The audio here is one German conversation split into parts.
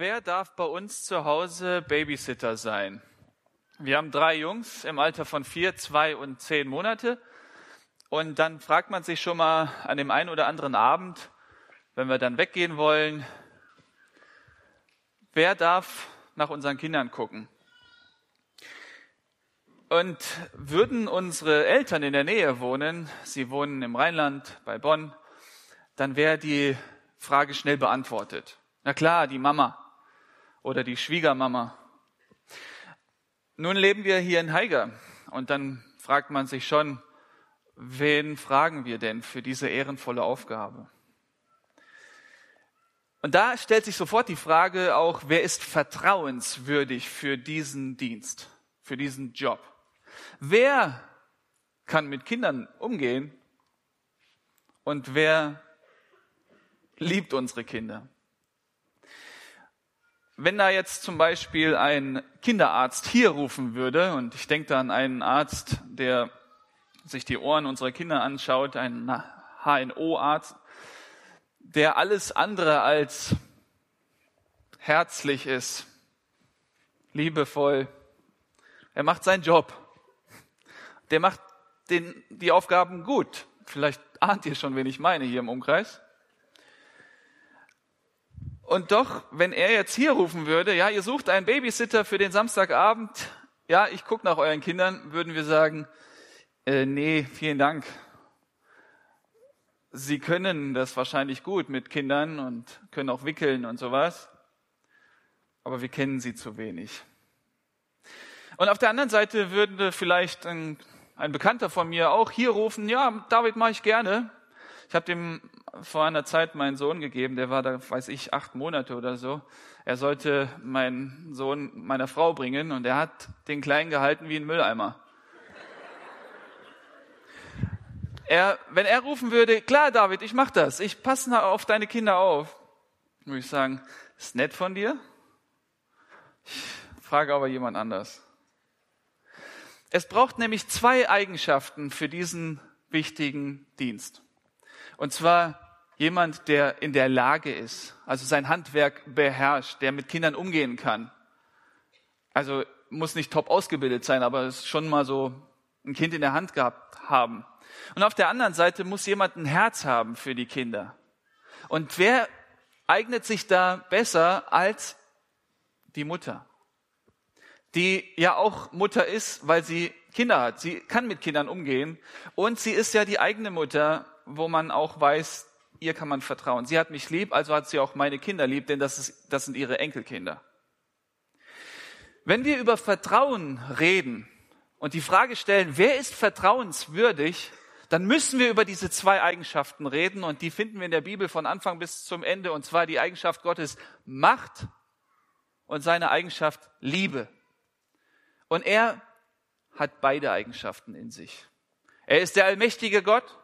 wer darf bei uns zu Hause Babysitter sein? Wir haben drei Jungs im Alter von vier, zwei und zehn Monate. Und dann fragt man sich schon mal an dem einen oder anderen Abend, wenn wir dann weggehen wollen, wer darf nach unseren Kindern gucken? Und würden unsere Eltern in der Nähe wohnen, sie wohnen im Rheinland bei Bonn, dann wäre die Frage schnell beantwortet. Na klar, die Mama oder die Schwiegermama. Nun leben wir hier in Haiger und dann fragt man sich schon, wen fragen wir denn für diese ehrenvolle Aufgabe? Und da stellt sich sofort die Frage auch, wer ist vertrauenswürdig für diesen Dienst, für diesen Job? Wer kann mit Kindern umgehen und wer liebt unsere Kinder? Wenn da jetzt zum Beispiel ein Kinderarzt hier rufen würde, und ich denke da an einen Arzt, der sich die Ohren unserer Kinder anschaut, ein HNO-Arzt, der alles andere als herzlich ist, liebevoll. Er macht seinen Job. Der macht den, die Aufgaben gut. Vielleicht ahnt ihr schon, wen ich meine hier im Umkreis. Und doch, wenn er jetzt hier rufen würde, ja, ihr sucht einen Babysitter für den Samstagabend, ja, ich gucke nach euren Kindern, würden wir sagen, äh, nee, vielen Dank, Sie können das wahrscheinlich gut mit Kindern und können auch wickeln und sowas, aber wir kennen sie zu wenig. Und auf der anderen Seite würde vielleicht ein, ein Bekannter von mir auch hier rufen, ja, David mache ich gerne. Ich habe dem vor einer Zeit meinen Sohn gegeben, der war da, weiß ich, acht Monate oder so. Er sollte meinen Sohn meiner Frau bringen und er hat den Kleinen gehalten wie ein Mülleimer. Er, wenn er rufen würde, klar, David, ich mach das, ich passe auf deine Kinder auf, würde ich sagen, ist nett von dir. Ich frage aber jemand anders. Es braucht nämlich zwei Eigenschaften für diesen wichtigen Dienst. Und zwar jemand, der in der Lage ist, also sein Handwerk beherrscht, der mit Kindern umgehen kann. Also muss nicht top ausgebildet sein, aber es schon mal so ein Kind in der Hand gehabt haben. Und auf der anderen Seite muss jemand ein Herz haben für die Kinder. Und wer eignet sich da besser als die Mutter? Die ja auch Mutter ist, weil sie Kinder hat. Sie kann mit Kindern umgehen. Und sie ist ja die eigene Mutter, wo man auch weiß, ihr kann man vertrauen. Sie hat mich lieb, also hat sie auch meine Kinder lieb, denn das, ist, das sind ihre Enkelkinder. Wenn wir über Vertrauen reden und die Frage stellen, wer ist vertrauenswürdig, dann müssen wir über diese zwei Eigenschaften reden und die finden wir in der Bibel von Anfang bis zum Ende und zwar die Eigenschaft Gottes Macht und seine Eigenschaft Liebe. Und er hat beide Eigenschaften in sich. Er ist der allmächtige Gott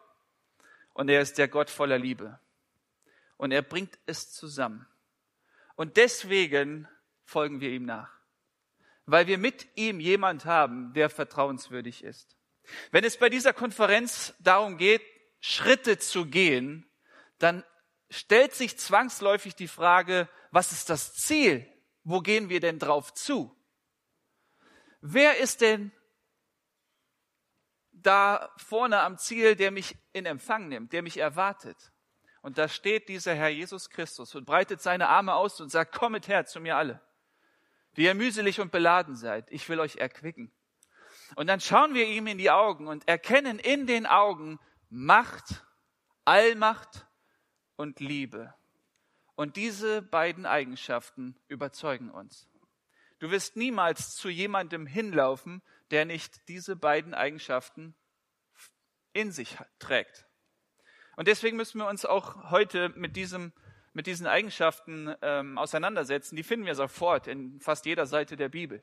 und er ist der Gott voller Liebe. Und er bringt es zusammen. Und deswegen folgen wir ihm nach. Weil wir mit ihm jemand haben, der vertrauenswürdig ist. Wenn es bei dieser Konferenz darum geht, Schritte zu gehen, dann stellt sich zwangsläufig die Frage, was ist das Ziel? Wo gehen wir denn drauf zu? Wer ist denn da vorne am Ziel, der mich in Empfang nimmt, der mich erwartet? Und da steht dieser Herr Jesus Christus und breitet seine Arme aus und sagt, kommet her zu mir alle, die ihr mühselig und beladen seid. Ich will euch erquicken. Und dann schauen wir ihm in die Augen und erkennen in den Augen Macht, Allmacht und Liebe. Und diese beiden Eigenschaften überzeugen uns. Du wirst niemals zu jemandem hinlaufen, der nicht diese beiden Eigenschaften in sich trägt. Und deswegen müssen wir uns auch heute mit, diesem, mit diesen Eigenschaften ähm, auseinandersetzen. Die finden wir sofort in fast jeder Seite der Bibel.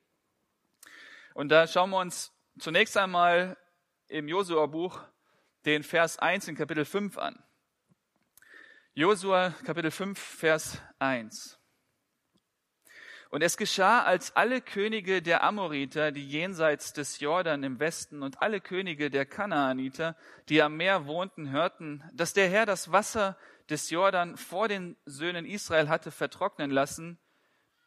Und da schauen wir uns zunächst einmal im Josua-Buch den Vers 1 in Kapitel 5 an. Josua Kapitel 5, Vers 1. Und es geschah, als alle Könige der Amoriter, die jenseits des Jordan im Westen und alle Könige der Kanaaniter, die am Meer wohnten, hörten, dass der Herr das Wasser des Jordan vor den Söhnen Israel hatte vertrocknen lassen,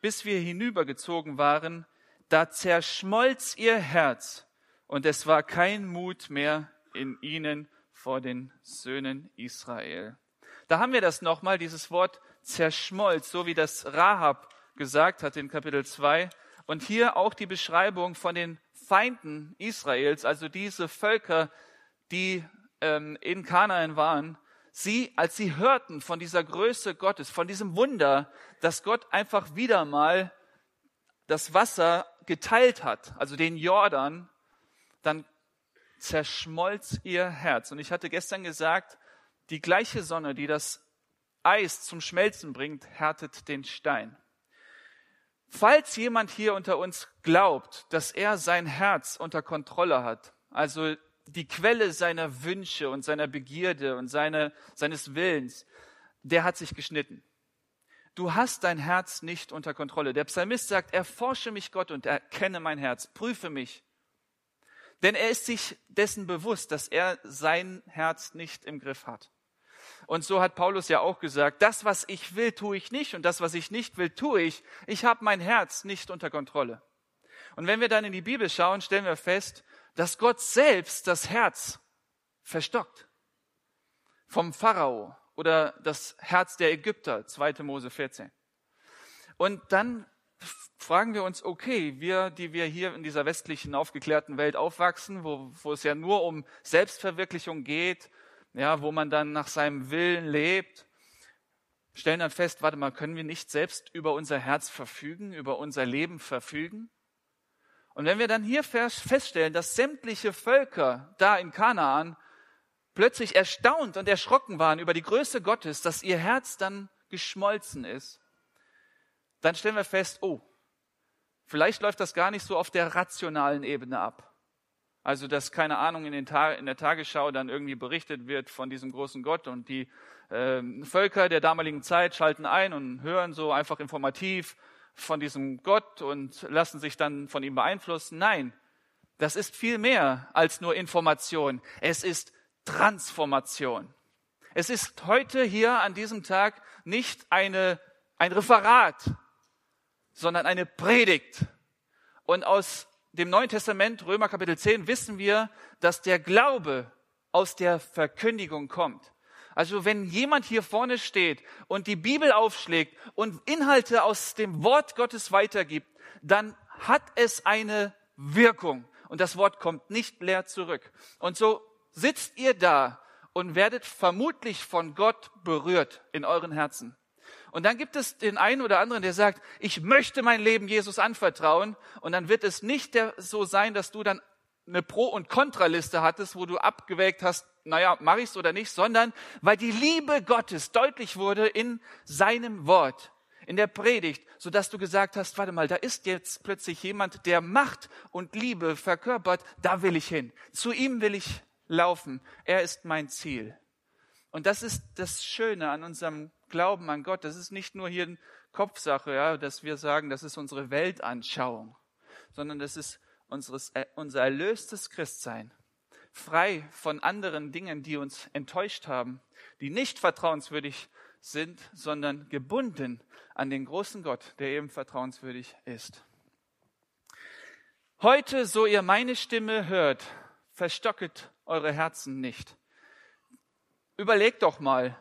bis wir hinübergezogen waren, da zerschmolz ihr Herz und es war kein Mut mehr in ihnen vor den Söhnen Israel. Da haben wir das nochmal, dieses Wort zerschmolz, so wie das Rahab gesagt hat in Kapitel 2. Und hier auch die Beschreibung von den Feinden Israels, also diese Völker, die ähm, in Kanaan waren, sie, als sie hörten von dieser Größe Gottes, von diesem Wunder, dass Gott einfach wieder mal das Wasser geteilt hat, also den Jordan, dann zerschmolz ihr Herz. Und ich hatte gestern gesagt, die gleiche Sonne, die das Eis zum Schmelzen bringt, härtet den Stein. Falls jemand hier unter uns glaubt, dass er sein Herz unter Kontrolle hat, also die Quelle seiner Wünsche und seiner Begierde und seine, seines Willens, der hat sich geschnitten. Du hast dein Herz nicht unter Kontrolle. Der Psalmist sagt, erforsche mich Gott und erkenne mein Herz, prüfe mich. Denn er ist sich dessen bewusst, dass er sein Herz nicht im Griff hat. Und so hat Paulus ja auch gesagt, das, was ich will, tue ich nicht und das, was ich nicht will, tue ich. Ich habe mein Herz nicht unter Kontrolle. Und wenn wir dann in die Bibel schauen, stellen wir fest, dass Gott selbst das Herz verstockt. Vom Pharao oder das Herz der Ägypter, 2. Mose 14. Und dann fragen wir uns, okay, wir, die wir hier in dieser westlichen aufgeklärten Welt aufwachsen, wo, wo es ja nur um Selbstverwirklichung geht, ja, wo man dann nach seinem Willen lebt, stellen dann fest, warte mal, können wir nicht selbst über unser Herz verfügen, über unser Leben verfügen? Und wenn wir dann hier feststellen, dass sämtliche Völker da in Kanaan plötzlich erstaunt und erschrocken waren über die Größe Gottes, dass ihr Herz dann geschmolzen ist, dann stellen wir fest, oh, vielleicht läuft das gar nicht so auf der rationalen Ebene ab. Also, dass keine Ahnung in, in der Tagesschau dann irgendwie berichtet wird von diesem großen Gott und die äh, Völker der damaligen Zeit schalten ein und hören so einfach informativ von diesem Gott und lassen sich dann von ihm beeinflussen. Nein, das ist viel mehr als nur Information. Es ist Transformation. Es ist heute hier an diesem Tag nicht eine, ein Referat, sondern eine Predigt. Und aus dem Neuen Testament, Römer Kapitel 10, wissen wir, dass der Glaube aus der Verkündigung kommt. Also wenn jemand hier vorne steht und die Bibel aufschlägt und Inhalte aus dem Wort Gottes weitergibt, dann hat es eine Wirkung. Und das Wort kommt nicht leer zurück. Und so sitzt ihr da und werdet vermutlich von Gott berührt in euren Herzen. Und dann gibt es den einen oder anderen, der sagt, ich möchte mein Leben Jesus anvertrauen. Und dann wird es nicht so sein, dass du dann eine Pro- und Kontraliste hattest, wo du abgewägt hast, naja, mache ich's oder nicht, sondern weil die Liebe Gottes deutlich wurde in seinem Wort, in der Predigt, so dass du gesagt hast, warte mal, da ist jetzt plötzlich jemand, der Macht und Liebe verkörpert, da will ich hin. Zu ihm will ich laufen. Er ist mein Ziel. Und das ist das Schöne an unserem Glauben an Gott. Das ist nicht nur hier eine Kopfsache, ja, dass wir sagen, das ist unsere Weltanschauung, sondern das ist unseres, äh, unser erlöstes Christsein frei von anderen Dingen, die uns enttäuscht haben, die nicht vertrauenswürdig sind, sondern gebunden an den großen Gott, der eben vertrauenswürdig ist. Heute, so ihr meine Stimme hört, verstocket eure Herzen nicht. Überlegt doch mal,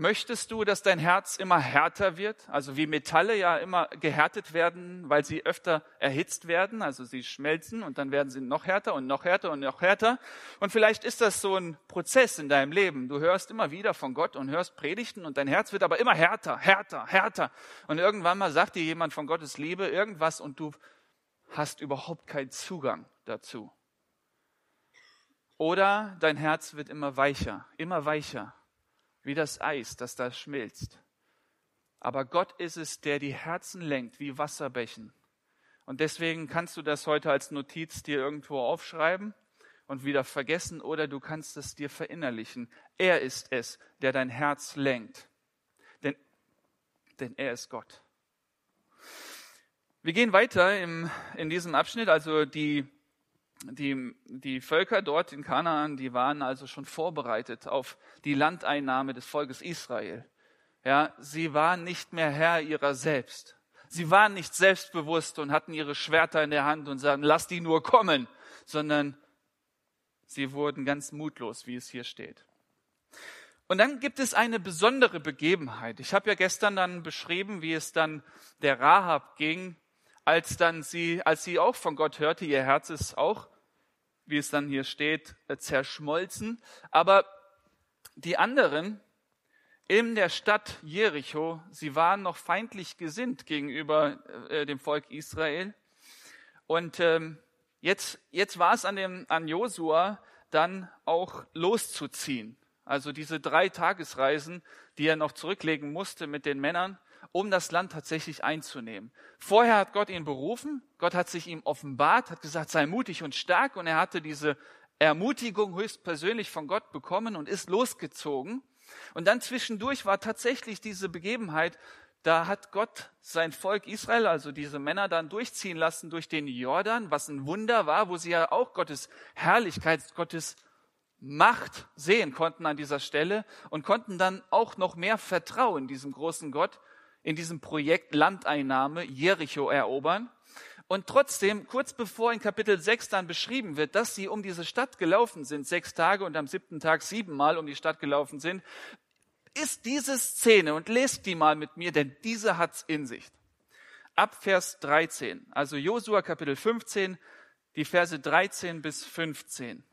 Möchtest du, dass dein Herz immer härter wird? Also wie Metalle ja immer gehärtet werden, weil sie öfter erhitzt werden. Also sie schmelzen und dann werden sie noch härter und noch härter und noch härter. Und vielleicht ist das so ein Prozess in deinem Leben. Du hörst immer wieder von Gott und hörst Predigten und dein Herz wird aber immer härter, härter, härter. Und irgendwann mal sagt dir jemand von Gottes Liebe irgendwas und du hast überhaupt keinen Zugang dazu. Oder dein Herz wird immer weicher, immer weicher wie das Eis, das da schmilzt. Aber Gott ist es, der die Herzen lenkt wie Wasserbächen. Und deswegen kannst du das heute als Notiz dir irgendwo aufschreiben und wieder vergessen oder du kannst es dir verinnerlichen. Er ist es, der dein Herz lenkt. Denn, denn er ist Gott. Wir gehen weiter im, in diesem Abschnitt, also die die, die Völker dort in Kanaan, die waren also schon vorbereitet auf die Landeinnahme des Volkes Israel. Ja, sie waren nicht mehr Herr ihrer selbst. Sie waren nicht selbstbewusst und hatten ihre Schwerter in der Hand und sagten, lass die nur kommen, sondern sie wurden ganz mutlos, wie es hier steht. Und dann gibt es eine besondere Begebenheit. Ich habe ja gestern dann beschrieben, wie es dann der Rahab ging, als dann sie, als sie auch von Gott hörte, ihr Herz ist auch, wie es dann hier steht, zerschmolzen. Aber die anderen, in der Stadt Jericho, sie waren noch feindlich gesinnt gegenüber äh, dem Volk Israel. Und ähm, jetzt, jetzt war es an, dem, an Josua dann auch loszuziehen. Also diese drei Tagesreisen, die er noch zurücklegen musste mit den Männern, um das Land tatsächlich einzunehmen. Vorher hat Gott ihn berufen, Gott hat sich ihm offenbart, hat gesagt, sei mutig und stark und er hatte diese Ermutigung höchstpersönlich von Gott bekommen und ist losgezogen. Und dann zwischendurch war tatsächlich diese Begebenheit, da hat Gott sein Volk Israel, also diese Männer, dann durchziehen lassen durch den Jordan, was ein Wunder war, wo sie ja auch Gottes Herrlichkeit, Gottes Macht sehen konnten an dieser Stelle und konnten dann auch noch mehr Vertrauen diesem großen Gott in diesem Projekt Landeinnahme Jericho erobern. Und trotzdem, kurz bevor in Kapitel 6 dann beschrieben wird, dass sie um diese Stadt gelaufen sind, sechs Tage und am siebten Tag siebenmal um die Stadt gelaufen sind, ist diese Szene und lest die mal mit mir, denn diese hat's in sich. Ab Vers 13, also Josua Kapitel 15, die Verse 13 bis 15.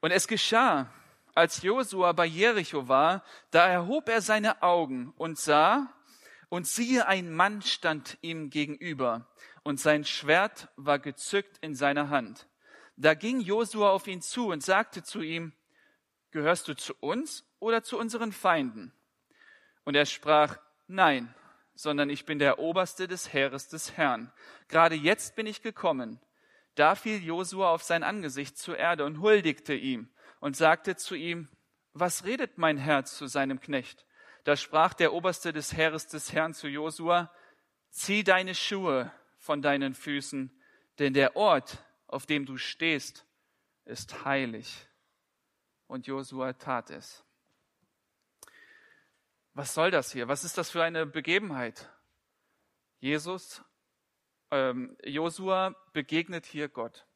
Und es geschah, als Josua bei Jericho war, da erhob er seine Augen und sah, und siehe, ein Mann stand ihm gegenüber, und sein Schwert war gezückt in seiner Hand. Da ging Josua auf ihn zu und sagte zu ihm, Gehörst du zu uns oder zu unseren Feinden? Und er sprach, Nein, sondern ich bin der Oberste des Heeres des Herrn. Gerade jetzt bin ich gekommen. Da fiel Josua auf sein Angesicht zur Erde und huldigte ihm und sagte zu ihm, Was redet mein Herz zu seinem Knecht? Da sprach der Oberste des Heeres des Herrn zu Josua, Zieh deine Schuhe von deinen Füßen, denn der Ort, auf dem du stehst, ist heilig. Und Josua tat es. Was soll das hier? Was ist das für eine Begebenheit? Jesus, ähm, Josua begegnet hier Gott.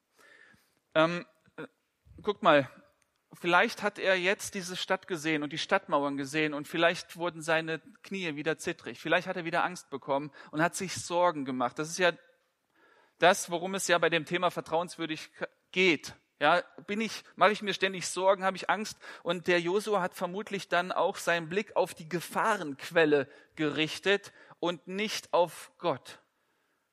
Ähm, äh, guck mal, vielleicht hat er jetzt diese Stadt gesehen und die Stadtmauern gesehen und vielleicht wurden seine Knie wieder zittrig. Vielleicht hat er wieder Angst bekommen und hat sich Sorgen gemacht. Das ist ja das, worum es ja bei dem Thema vertrauenswürdig geht. Ja, bin ich, mache ich mir ständig Sorgen, habe ich Angst? Und der Josua hat vermutlich dann auch seinen Blick auf die Gefahrenquelle gerichtet und nicht auf Gott.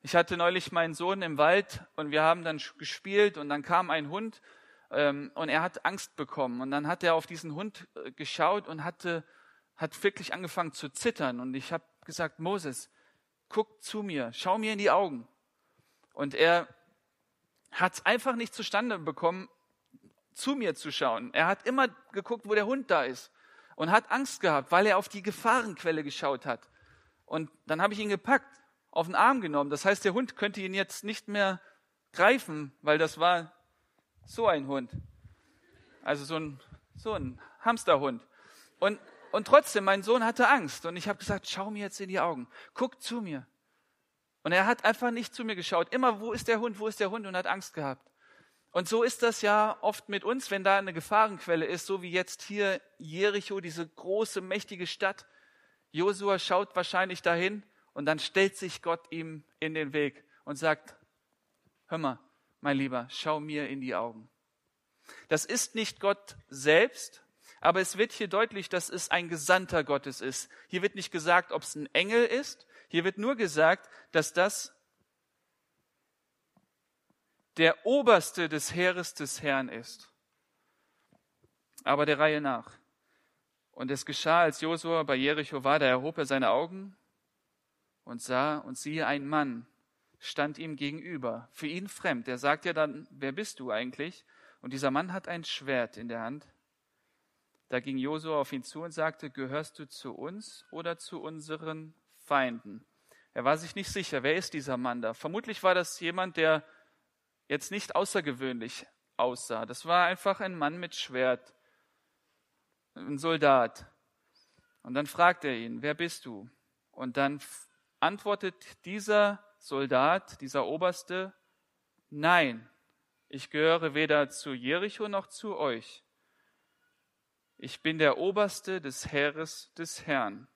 Ich hatte neulich meinen Sohn im Wald und wir haben dann gespielt und dann kam ein Hund und er hat Angst bekommen. Und dann hat er auf diesen Hund äh, geschaut und hatte, hat wirklich angefangen zu zittern. Und ich habe gesagt, Moses, guck zu mir, schau mir in die Augen. Und er hat es einfach nicht zustande bekommen, zu mir zu schauen. Er hat immer geguckt, wo der Hund da ist und hat Angst gehabt, weil er auf die Gefahrenquelle geschaut hat. Und dann habe ich ihn gepackt, auf den Arm genommen. Das heißt, der Hund könnte ihn jetzt nicht mehr greifen, weil das war so ein Hund. Also so ein, so ein Hamsterhund. Und, und trotzdem, mein Sohn hatte Angst. Und ich habe gesagt, schau mir jetzt in die Augen. Guck zu mir. Und er hat einfach nicht zu mir geschaut. Immer, wo ist der Hund, wo ist der Hund? Und hat Angst gehabt. Und so ist das ja oft mit uns, wenn da eine Gefahrenquelle ist, so wie jetzt hier Jericho, diese große, mächtige Stadt. Josua schaut wahrscheinlich dahin und dann stellt sich Gott ihm in den Weg und sagt, hör mal, mein Lieber, schau mir in die Augen. Das ist nicht Gott selbst, aber es wird hier deutlich, dass es ein Gesandter Gottes ist. Hier wird nicht gesagt, ob es ein Engel ist. Hier wird nur gesagt, dass das der Oberste des Heeres des Herrn ist. Aber der Reihe nach. Und es geschah, als Josua bei Jericho war, da erhob er seine Augen und sah und siehe ein Mann, stand ihm gegenüber, für ihn fremd. Er sagt ja dann, wer bist du eigentlich? Und dieser Mann hat ein Schwert in der Hand. Da ging Josua auf ihn zu und sagte, gehörst du zu uns oder zu unseren Feinden? Er war sich nicht sicher, wer ist dieser Mann da? Vermutlich war das jemand, der jetzt nicht außergewöhnlich aussah. Das war einfach ein Mann mit Schwert, ein Soldat. Und dann fragt er ihn, wer bist du? Und dann antwortet dieser Soldat, dieser Oberste, nein, ich gehöre weder zu Jericho noch zu euch. Ich bin der Oberste des Heeres des Herrn.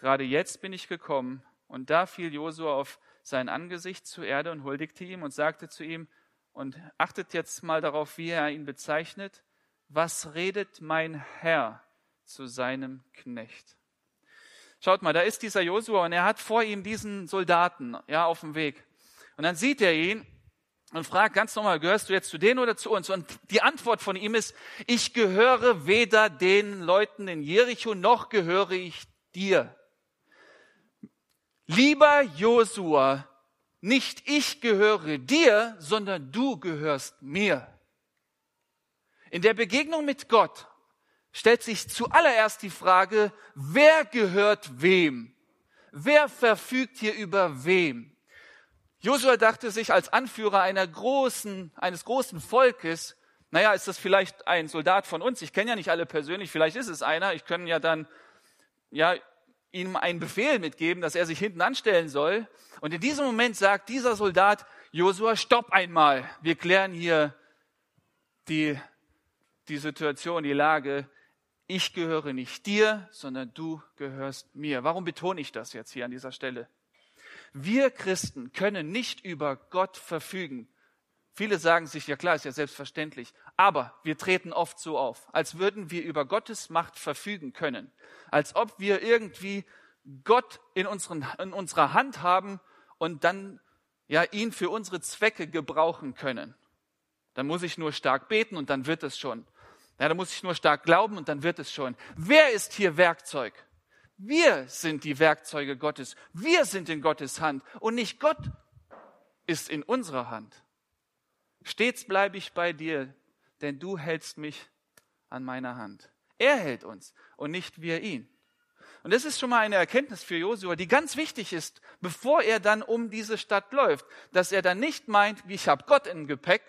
Gerade jetzt bin ich gekommen. Und da fiel Josua auf sein Angesicht zur Erde und huldigte ihm und sagte zu ihm, und achtet jetzt mal darauf, wie er ihn bezeichnet, was redet mein Herr zu seinem Knecht? Schaut mal, da ist dieser Josua und er hat vor ihm diesen Soldaten, ja, auf dem Weg. Und dann sieht er ihn und fragt ganz normal, gehörst du jetzt zu denen oder zu uns? Und die Antwort von ihm ist, ich gehöre weder den Leuten in Jericho noch gehöre ich dir. Lieber Josua, nicht ich gehöre dir, sondern du gehörst mir. In der Begegnung mit Gott stellt sich zuallererst die Frage, wer gehört wem? Wer verfügt hier über wem? Josua dachte sich als Anführer einer großen, eines großen Volkes, naja, ist das vielleicht ein Soldat von uns? Ich kenne ja nicht alle persönlich, vielleicht ist es einer. Ich kann ja dann, ja, ihm einen Befehl mitgeben, dass er sich hinten anstellen soll. Und in diesem Moment sagt dieser Soldat, Josua, stopp einmal. Wir klären hier die, die Situation, die Lage. Ich gehöre nicht dir, sondern du gehörst mir. Warum betone ich das jetzt hier an dieser Stelle? Wir Christen können nicht über Gott verfügen. Viele sagen sich, ja klar, ist ja selbstverständlich. Aber wir treten oft so auf, als würden wir über Gottes Macht verfügen können. Als ob wir irgendwie Gott in, unseren, in unserer Hand haben und dann ja ihn für unsere Zwecke gebrauchen können. Dann muss ich nur stark beten und dann wird es schon. Ja, dann muss ich nur stark glauben und dann wird es schon. Wer ist hier Werkzeug? Wir sind die Werkzeuge Gottes. Wir sind in Gottes Hand und nicht Gott ist in unserer Hand. Stets bleibe ich bei dir, denn du hältst mich an meiner Hand. Er hält uns und nicht wir ihn. Und das ist schon mal eine Erkenntnis für Josua, die ganz wichtig ist, bevor er dann um diese Stadt läuft, dass er dann nicht meint, wie ich habe Gott im Gepäck,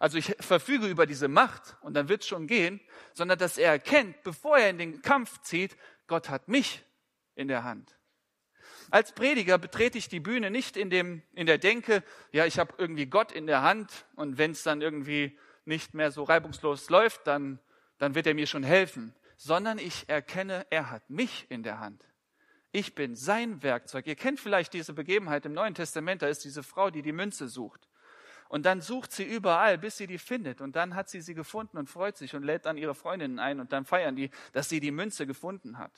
also ich verfüge über diese Macht und dann wird es schon gehen, sondern dass er erkennt, bevor er in den Kampf zieht, Gott hat mich in der Hand. Als Prediger betrete ich die Bühne nicht in, dem, in der Denke, ja, ich habe irgendwie Gott in der Hand und wenn es dann irgendwie nicht mehr so reibungslos läuft, dann, dann wird er mir schon helfen, sondern ich erkenne, er hat mich in der Hand. Ich bin sein Werkzeug. Ihr kennt vielleicht diese Begebenheit im Neuen Testament, da ist diese Frau, die die Münze sucht. Und dann sucht sie überall, bis sie die findet. Und dann hat sie sie gefunden und freut sich und lädt dann ihre Freundinnen ein und dann feiern die, dass sie die Münze gefunden hat.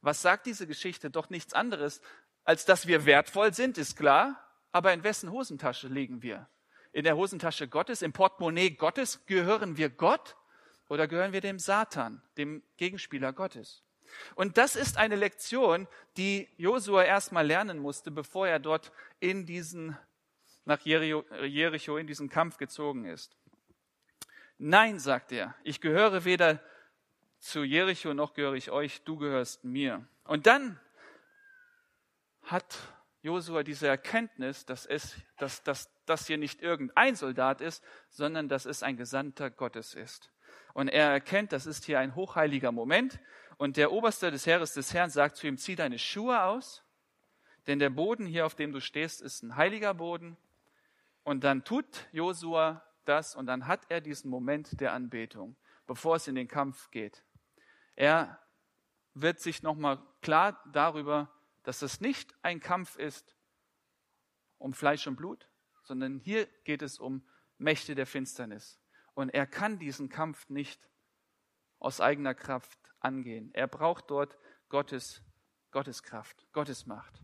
Was sagt diese Geschichte? Doch nichts anderes, als dass wir wertvoll sind, ist klar. Aber in wessen Hosentasche liegen wir? In der Hosentasche Gottes, im Portemonnaie Gottes? Gehören wir Gott oder gehören wir dem Satan, dem Gegenspieler Gottes? Und das ist eine Lektion, die Josua erstmal lernen musste, bevor er dort in diesen, nach Jericho in diesen Kampf gezogen ist. Nein, sagt er, ich gehöre weder zu Jericho noch gehöre ich euch, du gehörst mir. Und dann hat Josua diese Erkenntnis, dass, es, dass, dass das hier nicht irgendein Soldat ist, sondern dass es ein Gesandter Gottes ist. Und er erkennt, das ist hier ein hochheiliger Moment. Und der Oberste des Heeres des Herrn sagt zu ihm, zieh deine Schuhe aus, denn der Boden hier, auf dem du stehst, ist ein heiliger Boden. Und dann tut Josua das und dann hat er diesen Moment der Anbetung, bevor es in den Kampf geht. Er wird sich nochmal klar darüber, dass es nicht ein Kampf ist um Fleisch und Blut, sondern hier geht es um Mächte der Finsternis. Und er kann diesen Kampf nicht aus eigener Kraft angehen. Er braucht dort Gottes, Gottes Kraft, Gottes Macht.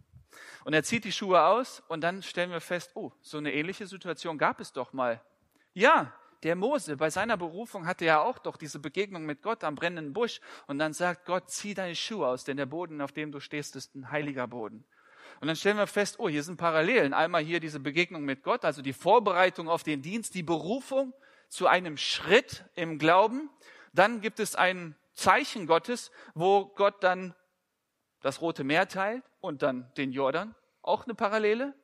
Und er zieht die Schuhe aus und dann stellen wir fest, oh, so eine ähnliche Situation gab es doch mal. Ja, der Mose, bei seiner Berufung hatte er auch doch diese Begegnung mit Gott am brennenden Busch. Und dann sagt Gott, zieh deine Schuhe aus, denn der Boden, auf dem du stehst, ist ein heiliger Boden. Und dann stellen wir fest, oh, hier sind Parallelen. Einmal hier diese Begegnung mit Gott, also die Vorbereitung auf den Dienst, die Berufung zu einem Schritt im Glauben. Dann gibt es ein Zeichen Gottes, wo Gott dann das Rote Meer teilt und dann den Jordan. Auch eine Parallele.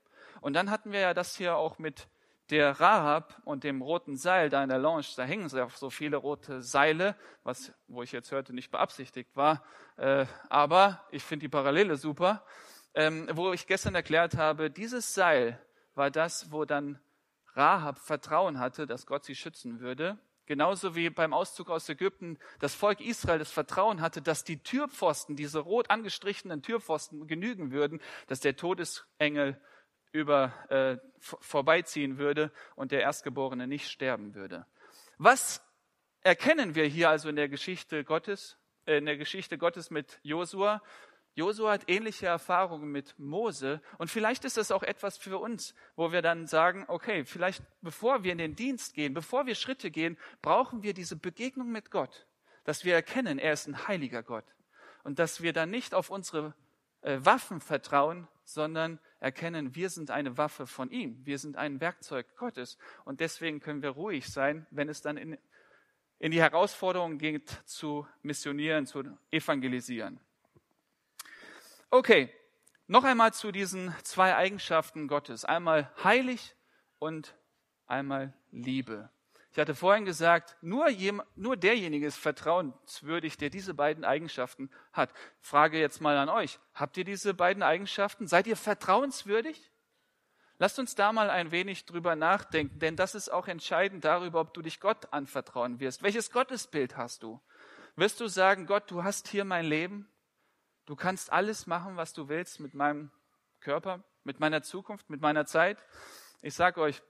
Und dann hatten wir ja das hier auch mit der Rahab und dem roten Seil da in der Lounge, da hängen so viele rote Seile, was, wo ich jetzt hörte, nicht beabsichtigt war. Äh, aber ich finde die Parallele super. ähm, wo ich gestern erklärt habe, dieses Seil war das, wo dann Rahab Vertrauen hatte, dass Gott sie schützen würde. Genauso wie beim Auszug aus Ägypten das Volk Israel das Vertrauen hatte, dass die Türpfosten, diese rot angestrichenen Türpfosten genügen würden, dass der Todesengel über, äh, vorbeiziehen würde und der Erstgeborene nicht sterben würde. Was erkennen wir hier also in der Geschichte Gottes, äh, in der Geschichte Gottes mit Josua? Josua hat ähnliche Erfahrungen mit Mose und vielleicht ist das auch etwas für uns, wo wir dann sagen, okay, vielleicht bevor wir in den Dienst gehen, bevor wir Schritte gehen, brauchen wir diese Begegnung mit Gott, dass wir erkennen, er ist ein heiliger Gott und dass wir dann nicht auf unsere äh, Waffen vertrauen, sondern erkennen, wir sind eine Waffe von ihm, wir sind ein Werkzeug Gottes und deswegen können wir ruhig sein, wenn es dann in, in die Herausforderung geht, zu missionieren, zu evangelisieren. Okay, noch einmal zu diesen zwei Eigenschaften Gottes. Einmal heilig und einmal Liebe. Ich hatte vorhin gesagt, nur, nur derjenige ist vertrauenswürdig, der diese beiden Eigenschaften hat. Frage jetzt mal an euch. Habt ihr diese beiden Eigenschaften? Seid ihr vertrauenswürdig? Lasst uns da mal ein wenig drüber nachdenken, denn das ist auch entscheidend darüber, ob du dich Gott anvertrauen wirst. Welches Gottesbild hast du? Wirst du sagen, Gott, du hast hier mein Leben? Du kannst alles machen, was du willst mit meinem Körper, mit meiner Zukunft, mit meiner Zeit. Ich sage euch,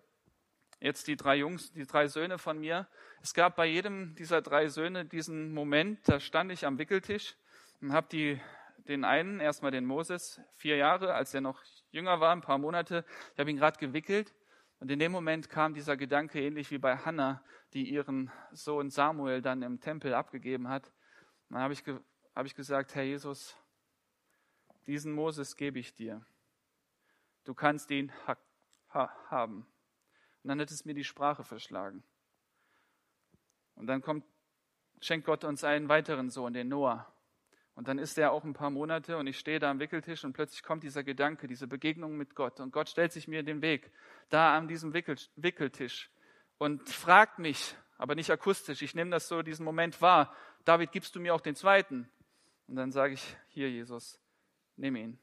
jetzt die drei Jungs, die drei Söhne von mir. Es gab bei jedem dieser drei Söhne diesen Moment, da stand ich am Wickeltisch und habe den einen, erstmal den Moses, vier Jahre, als er noch jünger war, ein paar Monate, ich habe ihn gerade gewickelt und in dem Moment kam dieser Gedanke, ähnlich wie bei Hannah, die ihren Sohn Samuel dann im Tempel abgegeben hat. Dann habe ich, habe ich gesagt, Herr Jesus, diesen Moses gebe ich dir. Du kannst ihn ha ha haben. Und dann hat es mir die Sprache verschlagen. Und dann kommt, schenkt Gott uns einen weiteren Sohn, den Noah. Und dann ist er auch ein paar Monate und ich stehe da am Wickeltisch und plötzlich kommt dieser Gedanke, diese Begegnung mit Gott. Und Gott stellt sich mir den Weg, da an diesem Wickel, Wickeltisch und fragt mich, aber nicht akustisch, ich nehme das so, diesen Moment wahr, David, gibst du mir auch den zweiten? Und dann sage ich, hier Jesus, nimm ihn.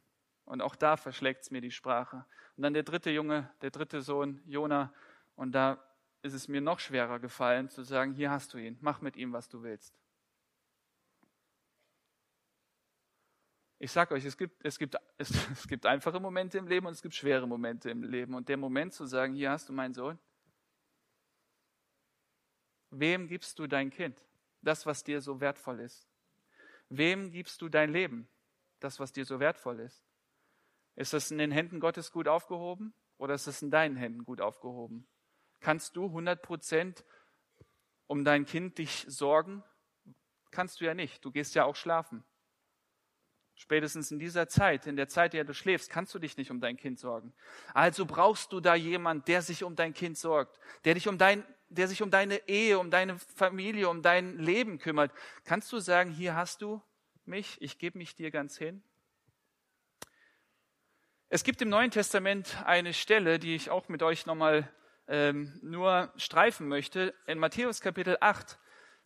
Und auch da verschlägt es mir die Sprache. Und dann der dritte Junge, der dritte Sohn, Jona. Und da ist es mir noch schwerer gefallen zu sagen, hier hast du ihn, mach mit ihm, was du willst. Ich sage euch, es gibt, es, gibt, es, es gibt einfache Momente im Leben und es gibt schwere Momente im Leben. Und der Moment zu sagen, hier hast du meinen Sohn. Wem gibst du dein Kind? Das, was dir so wertvoll ist. Wem gibst du dein Leben? Das, was dir so wertvoll ist? Ist es in den Händen Gottes gut aufgehoben oder ist es in deinen Händen gut aufgehoben? Kannst du 100 Prozent um dein Kind dich sorgen? Kannst du ja nicht. Du gehst ja auch schlafen. Spätestens in dieser Zeit, in der Zeit, in der du schläfst, kannst du dich nicht um dein Kind sorgen. Also brauchst du da jemand, der sich um dein Kind sorgt, der dich um dein, der sich um deine Ehe, um deine Familie, um dein Leben kümmert. Kannst du sagen, hier hast du mich, ich gebe mich dir ganz hin. Es gibt im Neuen Testament eine Stelle, die ich auch mit euch nochmal ähm, nur streifen möchte. In Matthäus Kapitel 8,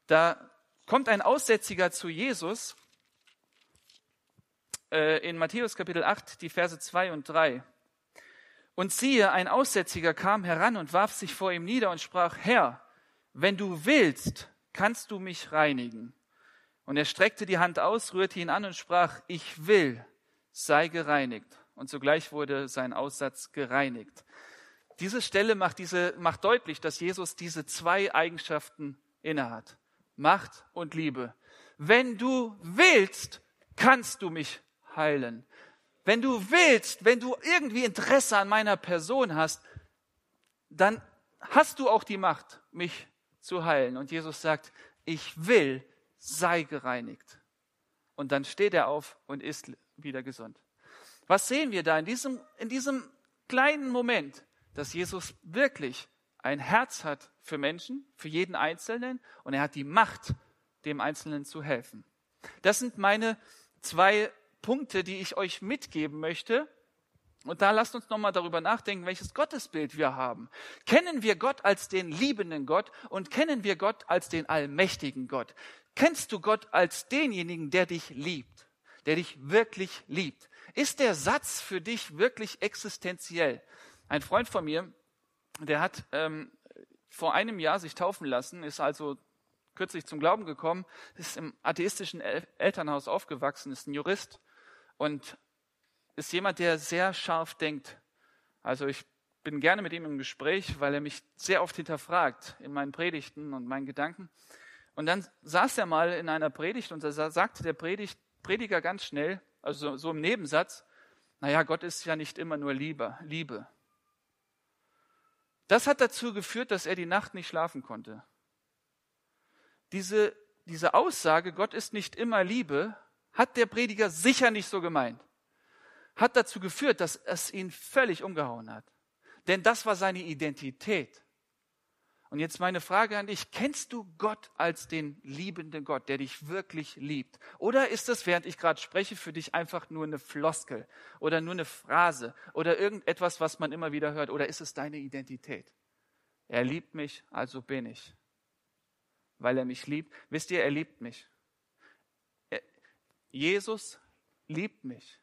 da kommt ein Aussätziger zu Jesus. Äh, in Matthäus Kapitel 8, die Verse 2 und 3. Und siehe, ein Aussätziger kam heran und warf sich vor ihm nieder und sprach, Herr, wenn du willst, kannst du mich reinigen. Und er streckte die Hand aus, rührte ihn an und sprach, ich will, sei gereinigt. Und sogleich wurde sein Aussatz gereinigt. Diese Stelle macht, diese, macht deutlich, dass Jesus diese zwei Eigenschaften innehat. Macht und Liebe. Wenn du willst, kannst du mich heilen. Wenn du willst, wenn du irgendwie Interesse an meiner Person hast, dann hast du auch die Macht, mich zu heilen. Und Jesus sagt, ich will, sei gereinigt. Und dann steht er auf und ist wieder gesund. Was sehen wir da in diesem, in diesem kleinen Moment, dass Jesus wirklich ein Herz hat für Menschen, für jeden Einzelnen und er hat die Macht, dem Einzelnen zu helfen. Das sind meine zwei Punkte, die ich euch mitgeben möchte, und da lasst uns nochmal darüber nachdenken, welches Gottesbild wir haben. Kennen wir Gott als den liebenden Gott und kennen wir Gott als den allmächtigen Gott? Kennst du Gott als denjenigen, der dich liebt, der dich wirklich liebt? Ist der Satz für dich wirklich existenziell? Ein Freund von mir, der hat ähm, vor einem Jahr sich taufen lassen, ist also kürzlich zum Glauben gekommen, ist im atheistischen Elternhaus aufgewachsen, ist ein Jurist und ist jemand, der sehr scharf denkt. Also ich bin gerne mit ihm im Gespräch, weil er mich sehr oft hinterfragt in meinen Predigten und meinen Gedanken. Und dann saß er mal in einer Predigt und da sagte der Predigt, Prediger ganz schnell, also so, im Nebensatz, naja, Gott ist ja nicht immer nur Liebe, Liebe. Das hat dazu geführt, dass er die Nacht nicht schlafen konnte. Diese, diese Aussage, Gott ist nicht immer Liebe, hat der Prediger sicher nicht so gemeint. Hat dazu geführt, dass es ihn völlig umgehauen hat. Denn das war seine Identität. Und jetzt meine Frage an dich, kennst du Gott als den liebenden Gott, der dich wirklich liebt? Oder ist es, während ich gerade spreche, für dich einfach nur eine Floskel oder nur eine Phrase oder irgendetwas, was man immer wieder hört? Oder ist es deine Identität? Er liebt mich, also bin ich. Weil er mich liebt. Wisst ihr, er liebt mich. Jesus liebt mich.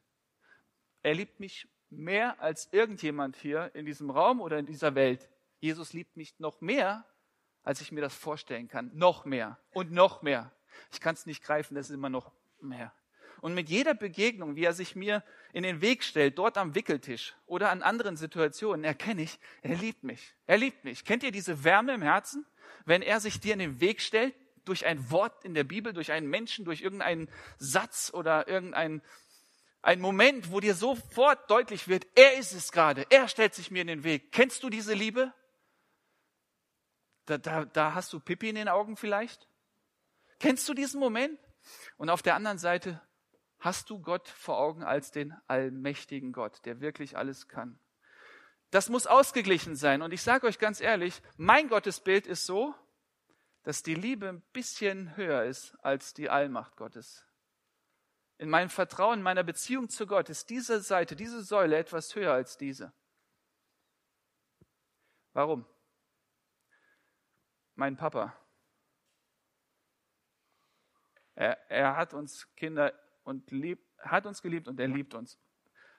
Er liebt mich mehr als irgendjemand hier in diesem Raum oder in dieser Welt. Jesus liebt mich noch mehr, als ich mir das vorstellen kann. Noch mehr und noch mehr. Ich kann es nicht greifen, das ist immer noch mehr. Und mit jeder Begegnung, wie er sich mir in den Weg stellt, dort am Wickeltisch oder an anderen Situationen, erkenne ich, er liebt mich. Er liebt mich. Kennt ihr diese Wärme im Herzen, wenn er sich dir in den Weg stellt, durch ein Wort in der Bibel, durch einen Menschen, durch irgendeinen Satz oder irgendein ein Moment, wo dir sofort deutlich wird, er ist es gerade, er stellt sich mir in den Weg. Kennst du diese Liebe? Da, da, da hast du Pippi in den Augen vielleicht? Kennst du diesen Moment? Und auf der anderen Seite hast du Gott vor Augen als den allmächtigen Gott, der wirklich alles kann. Das muss ausgeglichen sein. Und ich sage euch ganz ehrlich, mein Gottesbild ist so, dass die Liebe ein bisschen höher ist als die Allmacht Gottes. In meinem Vertrauen, in meiner Beziehung zu Gott ist diese Seite, diese Säule etwas höher als diese. Warum? Mein Papa. Er, er hat uns Kinder und liebt, hat uns geliebt und er liebt uns.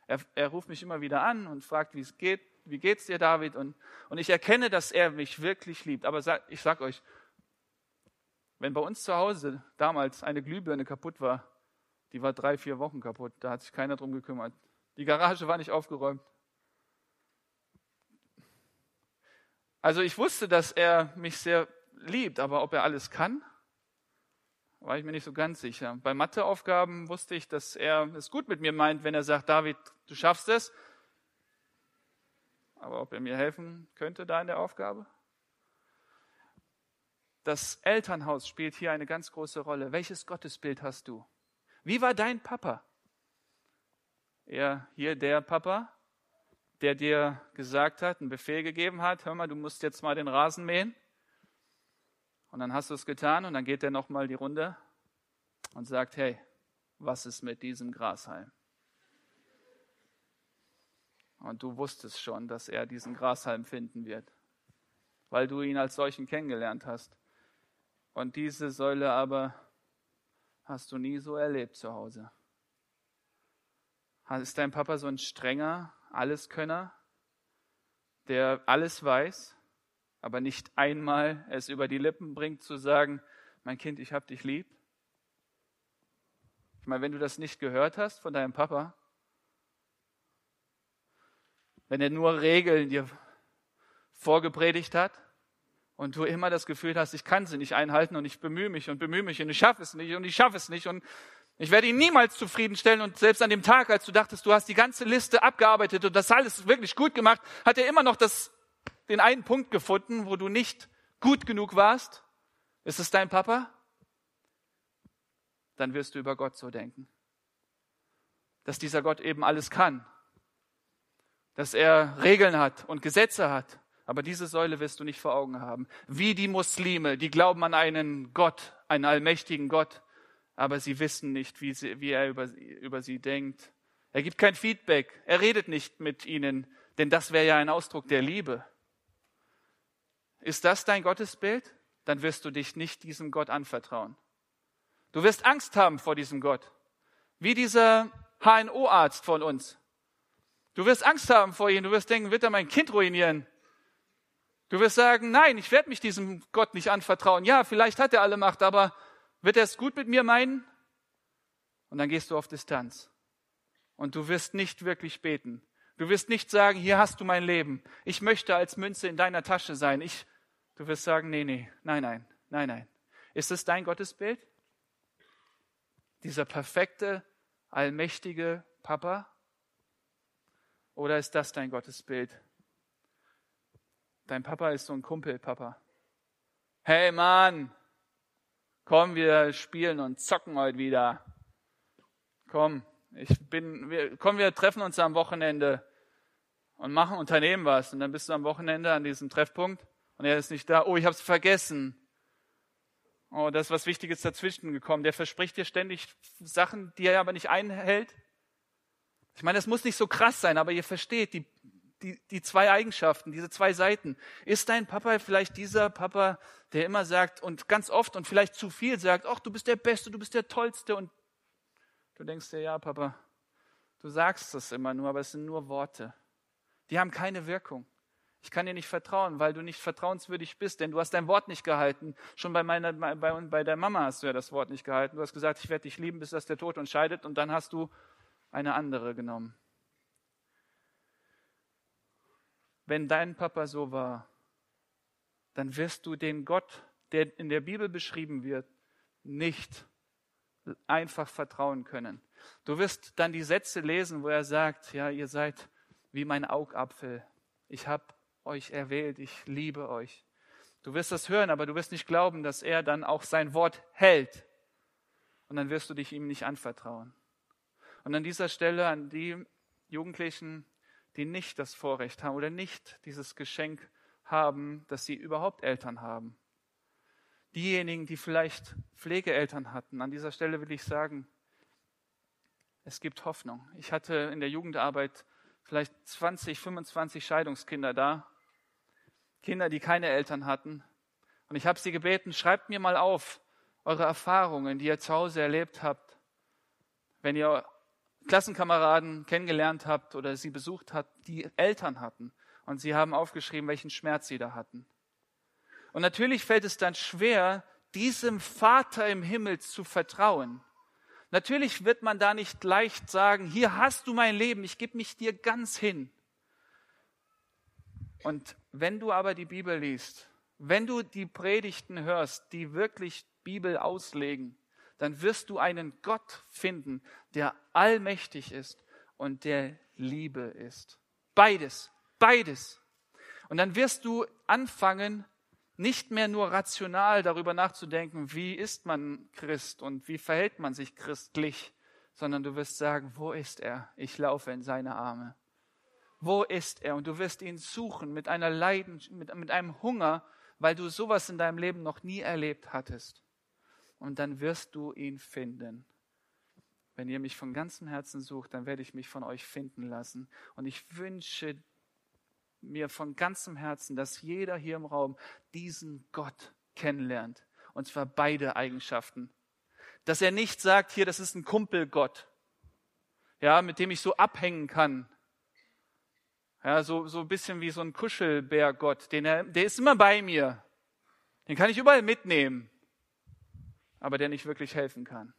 Er, er ruft mich immer wieder an und fragt, wie es geht, wie geht's dir, David? Und, und ich erkenne, dass er mich wirklich liebt. Aber sag, ich sag euch, wenn bei uns zu Hause damals eine Glühbirne kaputt war, die war drei, vier Wochen kaputt, da hat sich keiner drum gekümmert. Die Garage war nicht aufgeräumt. Also ich wusste, dass er mich sehr liebt, aber ob er alles kann, war ich mir nicht so ganz sicher. Bei Matheaufgaben wusste ich, dass er es gut mit mir meint, wenn er sagt, David, du schaffst es. Aber ob er mir helfen könnte da in der Aufgabe? Das Elternhaus spielt hier eine ganz große Rolle. Welches Gottesbild hast du? Wie war dein Papa? Er hier der Papa, der dir gesagt hat, einen Befehl gegeben hat, hör mal, du musst jetzt mal den Rasen mähen. Und dann hast du es getan und dann geht er nochmal die Runde und sagt, hey, was ist mit diesem Grashalm? Und du wusstest schon, dass er diesen Grashalm finden wird, weil du ihn als solchen kennengelernt hast. Und diese Säule aber hast du nie so erlebt zu Hause. Ist dein Papa so ein strenger, Alleskönner, der alles weiß, aber nicht einmal es über die Lippen bringt zu sagen, mein Kind, ich hab dich lieb? Ich meine, wenn du das nicht gehört hast von deinem Papa, wenn er nur Regeln dir vorgepredigt hat und du immer das Gefühl hast, ich kann sie nicht einhalten und ich bemühe mich und bemühe mich und ich schaffe es nicht und ich schaffe es nicht und ich werde ihn niemals zufriedenstellen und selbst an dem Tag, als du dachtest, du hast die ganze Liste abgearbeitet und das alles wirklich gut gemacht, hat er immer noch das, den einen Punkt gefunden, wo du nicht gut genug warst. Ist es dein Papa? Dann wirst du über Gott so denken. Dass dieser Gott eben alles kann. Dass er Regeln hat und Gesetze hat. Aber diese Säule wirst du nicht vor Augen haben. Wie die Muslime, die glauben an einen Gott, einen allmächtigen Gott, aber sie wissen nicht, wie, sie, wie er über, über sie denkt. Er gibt kein Feedback, er redet nicht mit ihnen, denn das wäre ja ein Ausdruck der Liebe. Ist das dein Gottesbild? Dann wirst du dich nicht diesem Gott anvertrauen. Du wirst Angst haben vor diesem Gott. Wie dieser HNO-Arzt von uns. Du wirst Angst haben vor ihm. Du wirst denken, wird er mein Kind ruinieren? Du wirst sagen, nein, ich werde mich diesem Gott nicht anvertrauen. Ja, vielleicht hat er alle Macht, aber wird er es gut mit mir meinen? Und dann gehst du auf Distanz. Und du wirst nicht wirklich beten. Du wirst nicht sagen, hier hast du mein Leben. Ich möchte als Münze in deiner Tasche sein. Ich, du wirst sagen, nee, nee, nein, nein, nein, nein. Ist es dein Gottesbild? Dieser perfekte, allmächtige Papa? Oder ist das dein Gottesbild? Dein Papa ist so ein Kumpelpapa. Hey Mann, komm, wir spielen und zocken heute wieder. Komm, ich bin, wir, komm, wir treffen uns am Wochenende und machen Unternehmen was. Und dann bist du am Wochenende an diesem Treffpunkt und er ist nicht da. Oh, ich habe es vergessen. Oh, da ist was Wichtiges dazwischen gekommen. Der verspricht dir ständig Sachen, die er aber nicht einhält. Ich meine, das muss nicht so krass sein, aber ihr versteht die, die, die zwei Eigenschaften, diese zwei Seiten. Ist dein Papa vielleicht dieser Papa, der immer sagt und ganz oft und vielleicht zu viel sagt, ach, du bist der Beste, du bist der Tollste und du denkst dir, ja, Papa, du sagst das immer nur, aber es sind nur Worte. Die haben keine Wirkung. Ich kann dir nicht vertrauen, weil du nicht vertrauenswürdig bist, denn du hast dein Wort nicht gehalten. Schon bei, meiner, bei, bei der Mama hast du ja das Wort nicht gehalten. Du hast gesagt, ich werde dich lieben, bis das der Tod uns scheidet, und dann hast du eine andere genommen. Wenn dein Papa so war, dann wirst du den Gott, der in der Bibel beschrieben wird, nicht einfach vertrauen können. Du wirst dann die Sätze lesen, wo er sagt, ja, ihr seid wie mein Augapfel. Ich habe euch erwählt, ich liebe euch. Du wirst das hören, aber du wirst nicht glauben, dass er dann auch sein Wort hält. Und dann wirst du dich ihm nicht anvertrauen. Und an dieser Stelle an die Jugendlichen, die nicht das Vorrecht haben oder nicht dieses Geschenk haben, dass sie überhaupt Eltern haben. Diejenigen, die vielleicht Pflegeeltern hatten, an dieser Stelle will ich sagen, es gibt Hoffnung. Ich hatte in der Jugendarbeit vielleicht 20, 25 Scheidungskinder da Kinder, die keine Eltern hatten. Und ich habe sie gebeten, schreibt mir mal auf eure Erfahrungen, die ihr zu Hause erlebt habt, wenn ihr Klassenkameraden kennengelernt habt oder sie besucht habt, die Eltern hatten. Und sie haben aufgeschrieben, welchen Schmerz sie da hatten. Und natürlich fällt es dann schwer, diesem Vater im Himmel zu vertrauen. Natürlich wird man da nicht leicht sagen, hier hast du mein Leben, ich gebe mich dir ganz hin. Und wenn du aber die Bibel liest, wenn du die Predigten hörst, die wirklich Bibel auslegen, dann wirst du einen Gott finden, der allmächtig ist und der Liebe ist. Beides, beides. Und dann wirst du anfangen, nicht mehr nur rational darüber nachzudenken, wie ist man Christ und wie verhält man sich christlich, sondern du wirst sagen, wo ist er? Ich laufe in seine Arme. Wo ist er? Und du wirst ihn suchen mit einer Leiden, mit, mit einem Hunger, weil du sowas in deinem Leben noch nie erlebt hattest. Und dann wirst du ihn finden. Wenn ihr mich von ganzem Herzen sucht, dann werde ich mich von euch finden lassen. Und ich wünsche mir von ganzem Herzen, dass jeder hier im Raum diesen Gott kennenlernt. Und zwar beide Eigenschaften. Dass er nicht sagt, hier, das ist ein Kumpelgott, ja, mit dem ich so abhängen kann, ja, so, so ein bisschen wie so ein Kuschelbärgott, den er, der ist immer bei mir. Den kann ich überall mitnehmen, aber der nicht wirklich helfen kann.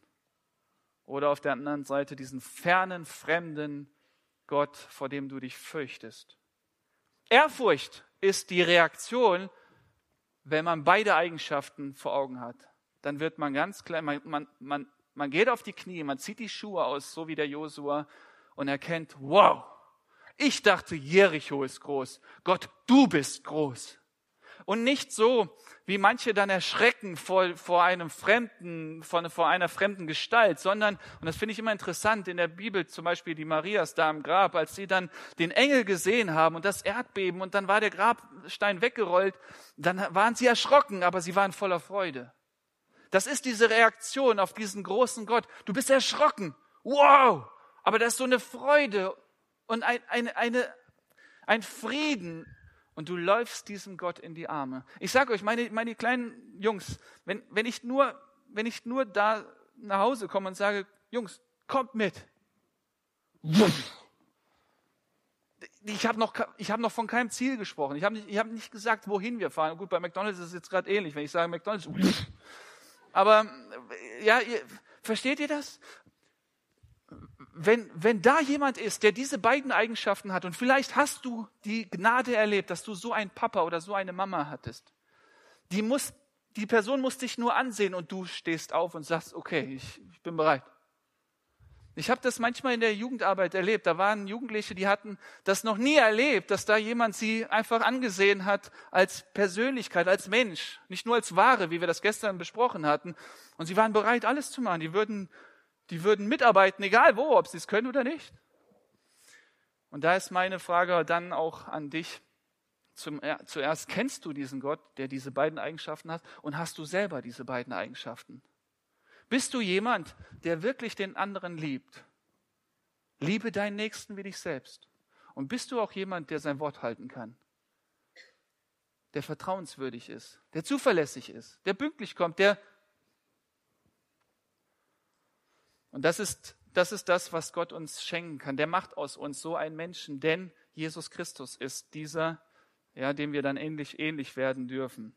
Oder auf der anderen Seite diesen fernen, fremden Gott, vor dem du dich fürchtest. Ehrfurcht ist die Reaktion, wenn man beide Eigenschaften vor Augen hat. Dann wird man ganz klein, man, man, man, man geht auf die Knie, man zieht die Schuhe aus, so wie der Josua, und erkennt, wow, ich dachte, Jericho ist groß. Gott, du bist groß. Und nicht so, wie manche dann erschrecken vor, vor einem fremden, vor, vor einer fremden Gestalt, sondern, und das finde ich immer interessant, in der Bibel zum Beispiel die Marias da im Grab, als sie dann den Engel gesehen haben und das Erdbeben und dann war der Grabstein weggerollt, dann waren sie erschrocken, aber sie waren voller Freude. Das ist diese Reaktion auf diesen großen Gott. Du bist erschrocken. Wow! Aber das ist so eine Freude und ein, ein, eine, ein Frieden. Und du läufst diesem Gott in die Arme. Ich sage euch, meine, meine kleinen Jungs, wenn, wenn, ich nur, wenn ich nur da nach Hause komme und sage, Jungs, kommt mit. Ich habe noch, hab noch von keinem Ziel gesprochen. Ich habe nicht, hab nicht gesagt, wohin wir fahren. Gut, bei McDonalds ist es jetzt gerade ähnlich, wenn ich sage McDonalds. Aber ja, ihr, versteht ihr das? Wenn, wenn da jemand ist, der diese beiden Eigenschaften hat, und vielleicht hast du die Gnade erlebt, dass du so einen Papa oder so eine Mama hattest, die, muss, die Person muss dich nur ansehen und du stehst auf und sagst, okay, ich, ich bin bereit. Ich habe das manchmal in der Jugendarbeit erlebt. Da waren Jugendliche, die hatten das noch nie erlebt, dass da jemand sie einfach angesehen hat als Persönlichkeit, als Mensch, nicht nur als Ware, wie wir das gestern besprochen hatten. Und sie waren bereit, alles zu machen. Die würden, die würden mitarbeiten, egal wo, ob sie es können oder nicht. Und da ist meine Frage dann auch an dich. Zum, ja, zuerst kennst du diesen Gott, der diese beiden Eigenschaften hat, und hast du selber diese beiden Eigenschaften? Bist du jemand, der wirklich den anderen liebt? Liebe deinen Nächsten wie dich selbst. Und bist du auch jemand, der sein Wort halten kann? Der vertrauenswürdig ist, der zuverlässig ist, der pünktlich kommt, der. Und das ist, das ist das, was Gott uns schenken kann. Der macht aus uns so einen Menschen, denn Jesus Christus ist dieser, ja, dem wir dann ähnlich, ähnlich werden dürfen.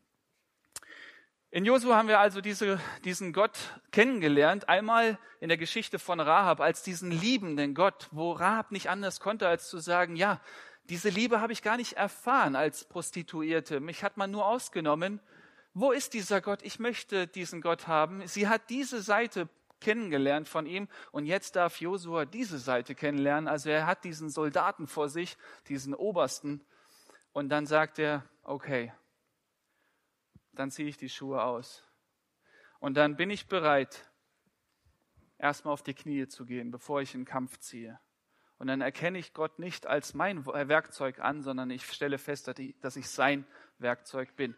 In Josua haben wir also diese, diesen Gott kennengelernt, einmal in der Geschichte von Rahab als diesen liebenden Gott, wo Rahab nicht anders konnte, als zu sagen, ja, diese Liebe habe ich gar nicht erfahren als Prostituierte, mich hat man nur ausgenommen. Wo ist dieser Gott? Ich möchte diesen Gott haben. Sie hat diese Seite kennengelernt von ihm und jetzt darf Josua diese Seite kennenlernen. Also er hat diesen Soldaten vor sich, diesen Obersten und dann sagt er, okay, dann ziehe ich die Schuhe aus. Und dann bin ich bereit, erstmal auf die Knie zu gehen, bevor ich in den Kampf ziehe. Und dann erkenne ich Gott nicht als mein Werkzeug an, sondern ich stelle fest, dass ich sein Werkzeug bin.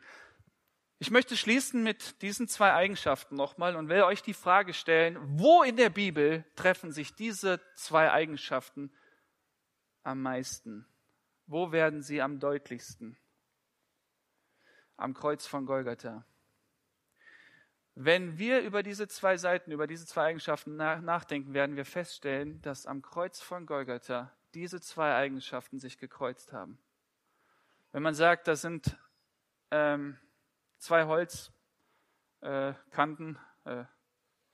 Ich möchte schließen mit diesen zwei Eigenschaften nochmal und will euch die Frage stellen, wo in der Bibel treffen sich diese zwei Eigenschaften am meisten? Wo werden sie am deutlichsten? am Kreuz von Golgatha. Wenn wir über diese zwei Seiten, über diese zwei Eigenschaften nachdenken, werden wir feststellen, dass am Kreuz von Golgatha diese zwei Eigenschaften sich gekreuzt haben. Wenn man sagt, das sind ähm, zwei Holzkanten, äh, äh,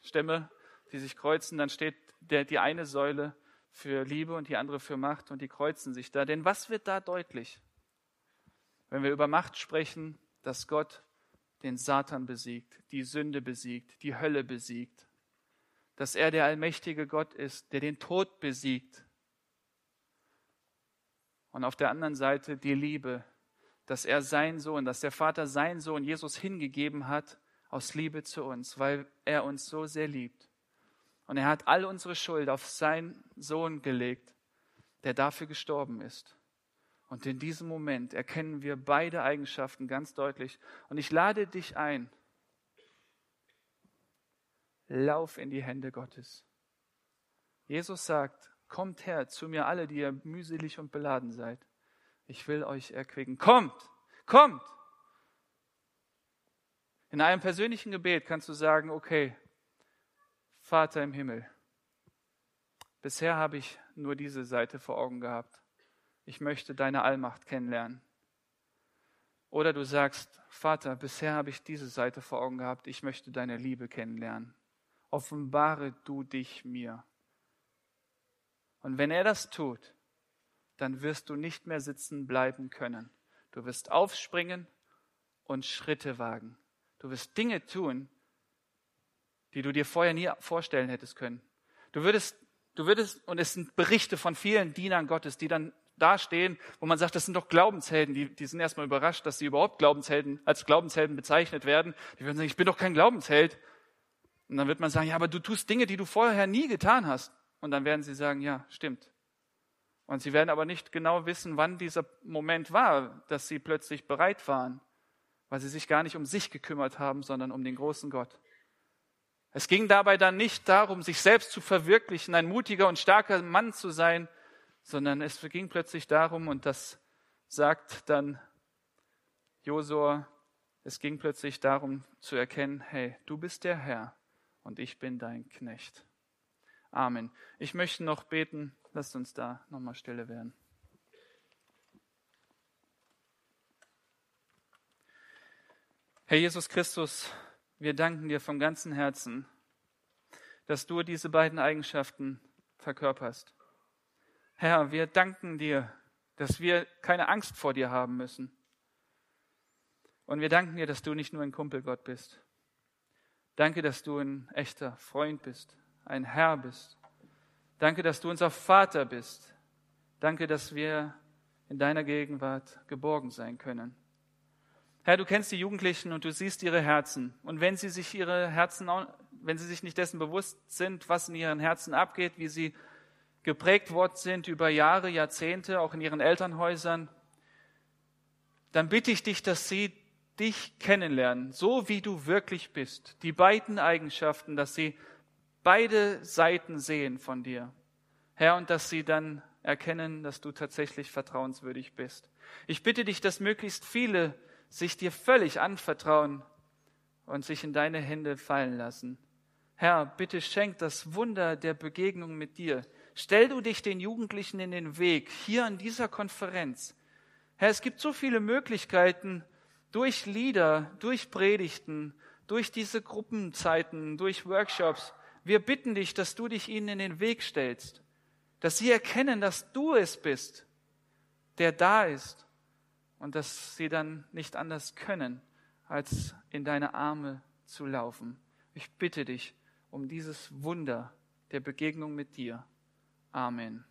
Stämme, die sich kreuzen, dann steht der, die eine Säule für Liebe und die andere für Macht und die kreuzen sich da. Denn was wird da deutlich? Wenn wir über Macht sprechen, dass Gott den Satan besiegt, die Sünde besiegt, die Hölle besiegt, dass er der allmächtige Gott ist, der den Tod besiegt. Und auf der anderen Seite die Liebe, dass er sein Sohn, dass der Vater seinen Sohn Jesus hingegeben hat aus Liebe zu uns, weil er uns so sehr liebt. Und er hat all unsere Schuld auf seinen Sohn gelegt, der dafür gestorben ist. Und in diesem Moment erkennen wir beide Eigenschaften ganz deutlich. Und ich lade dich ein, lauf in die Hände Gottes. Jesus sagt, kommt her zu mir alle, die ihr mühselig und beladen seid. Ich will euch erquicken. Kommt, kommt. In einem persönlichen Gebet kannst du sagen, okay, Vater im Himmel, bisher habe ich nur diese Seite vor Augen gehabt ich möchte deine Allmacht kennenlernen. Oder du sagst, Vater, bisher habe ich diese Seite vor Augen gehabt, ich möchte deine Liebe kennenlernen. Offenbare du dich mir. Und wenn er das tut, dann wirst du nicht mehr sitzen bleiben können. Du wirst aufspringen und Schritte wagen. Du wirst Dinge tun, die du dir vorher nie vorstellen hättest können. Du würdest, du würdest, und es sind Berichte von vielen Dienern Gottes, die dann dastehen, wo man sagt, das sind doch Glaubenshelden. Die, die sind erstmal überrascht, dass sie überhaupt Glaubenshelden, als Glaubenshelden bezeichnet werden. Die würden sagen, ich bin doch kein Glaubensheld. Und dann wird man sagen, ja, aber du tust Dinge, die du vorher nie getan hast. Und dann werden sie sagen, ja, stimmt. Und sie werden aber nicht genau wissen, wann dieser Moment war, dass sie plötzlich bereit waren, weil sie sich gar nicht um sich gekümmert haben, sondern um den großen Gott. Es ging dabei dann nicht darum, sich selbst zu verwirklichen, ein mutiger und starker Mann zu sein, sondern es ging plötzlich darum, und das sagt dann Josua, es ging plötzlich darum zu erkennen, hey, du bist der Herr und ich bin dein Knecht. Amen. Ich möchte noch beten. Lasst uns da nochmal stille werden. Herr Jesus Christus, wir danken dir vom ganzen Herzen, dass du diese beiden Eigenschaften verkörperst. Herr, wir danken dir, dass wir keine Angst vor dir haben müssen. Und wir danken dir, dass du nicht nur ein Kumpelgott bist. Danke, dass du ein echter Freund bist, ein Herr bist. Danke, dass du unser Vater bist. Danke, dass wir in deiner Gegenwart geborgen sein können. Herr, du kennst die Jugendlichen und du siehst ihre Herzen. Und wenn sie sich ihre Herzen, wenn sie sich nicht dessen bewusst sind, was in ihren Herzen abgeht, wie sie geprägt worden sind über Jahre, Jahrzehnte, auch in ihren Elternhäusern, dann bitte ich dich, dass sie dich kennenlernen, so wie du wirklich bist. Die beiden Eigenschaften, dass sie beide Seiten sehen von dir. Herr, und dass sie dann erkennen, dass du tatsächlich vertrauenswürdig bist. Ich bitte dich, dass möglichst viele sich dir völlig anvertrauen und sich in deine Hände fallen lassen. Herr, bitte schenk das Wunder der Begegnung mit dir. Stell du dich den Jugendlichen in den Weg, hier an dieser Konferenz. Herr, es gibt so viele Möglichkeiten, durch Lieder, durch Predigten, durch diese Gruppenzeiten, durch Workshops. Wir bitten dich, dass du dich ihnen in den Weg stellst, dass sie erkennen, dass du es bist, der da ist und dass sie dann nicht anders können, als in deine Arme zu laufen. Ich bitte dich um dieses Wunder der Begegnung mit dir. Amen.